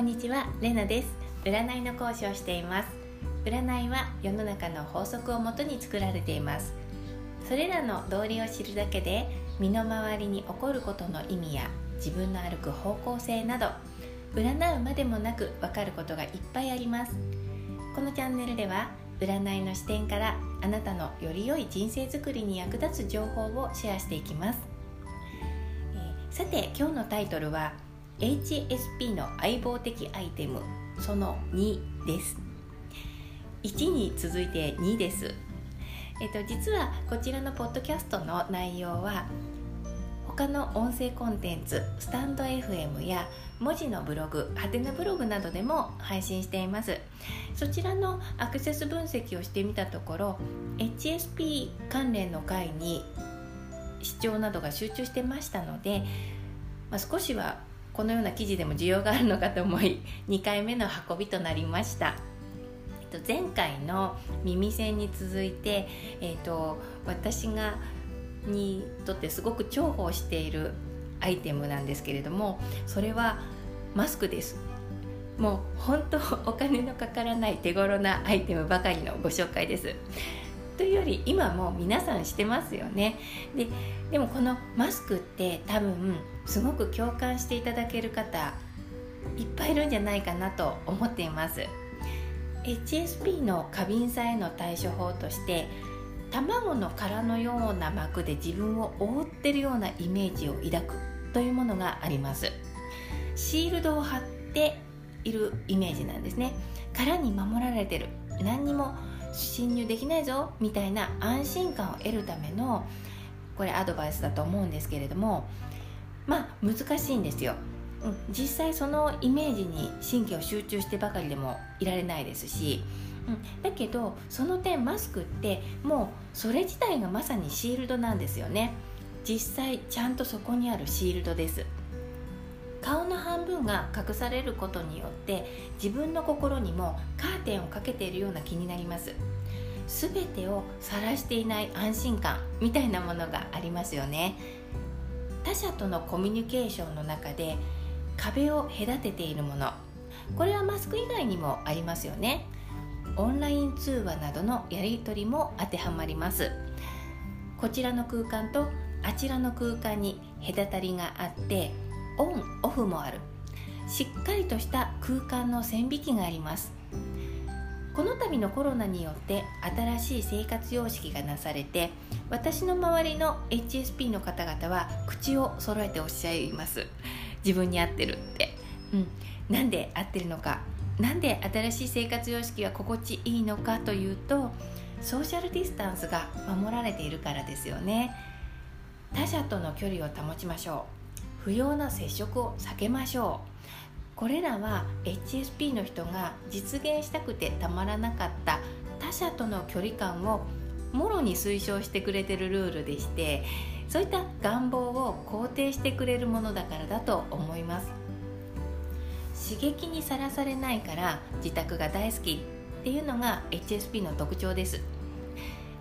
んにちは、レナです。占いの講師をしています。占いは世の中の法則をもとに作られています。それらの道理を知るだけで身の回りに起こることの意味や自分の歩く方向性など占うまでもなく分かることがいっぱいあります。このチャンネルでは占いの視点からあなたのより良い人生づくりに役立つ情報をシェアしていきます、え、さて今日のタイトルは HSP の相棒的アイテムその2です。1に続いて2です。えっと実はこちらのポッドキャストの内容は他の音声コンテンツスタンド FM や文字のブログハテナブログなどでも配信しています。そちらのアクセス分析をしてみたところ HSP 関連の回に視聴などが集中してましたので、まあ、少しはこのような記事でも需要があるのかと思い 2回目の運びとなりました。前回の耳栓に続いて、えーと、私がにとってすごく重宝しているアイテムなんですけれどもそれはマスクです。もう本当お金のかからない手頃なアイテムばかりのご紹介です。というより今も皆さんしてますよね。ででもこのマスクって多分すごく共感していただける方いっぱいいるんじゃないかなと思っています。HSP の過敏さへの対処法として卵の殻のような膜で自分を覆ってるようなイメージを抱くというものがあります。シールドを貼っているイメージなんですね。殻に守られてる。何にも侵入できないぞみたいな安心感を得るためのこれアドバイスだと思うんですけれどもまあ難しいんですよ、うん、実際そのイメージに神経を集中してばかりでもいられないですし、うん、だけどその点マスクってもうそれ自体がまさにシールドなんですよね。実際ちゃんとそこにあるシールドです。顔の半分が隠されることによって自分の心にもカーテンをかけているような気になります。全てを晒していない安心感みたいなものがありますよね。他者とのコミュニケーションの中で壁を隔てているもの。これはマスク以外にもありますよね。オンライン通話などのやり取りも当てはまります。こちらの空間とあちらの空間に隔たりがあってオンオフもある。しっかりとした空間の線引きがあります。この度のコロナによって新しい生活様式がなされて私の周りの HSP の方々は口を揃えておっしゃいます。自分に合ってるって、うん、なんで合ってるのか。なんで新しい生活様式は心地いいのかというとソーシャルディスタンスが守られているからですよね。他者との距離を保ちましょう。不要な接触を避けましょう。これらは HSP の人が実現したくてたまらなかった他者との距離感をもろに推奨してくれてるルールでしてそういった願望を肯定してくれるものだからだと思います。刺激にさらされないから自宅が大好きっていうのが HSP の特徴です。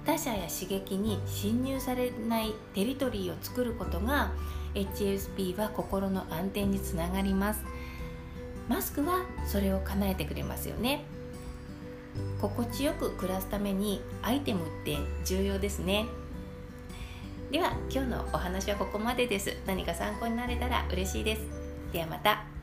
他者や刺激に侵入されないテリトリーを作ることが HSP は心の安定につながります。マスクはそれを叶えてくれますよね。心地よく暮らすためにアイテムって重要ですね。では今日のお話はここまでです。何か参考になれたら嬉しいです。ではまた。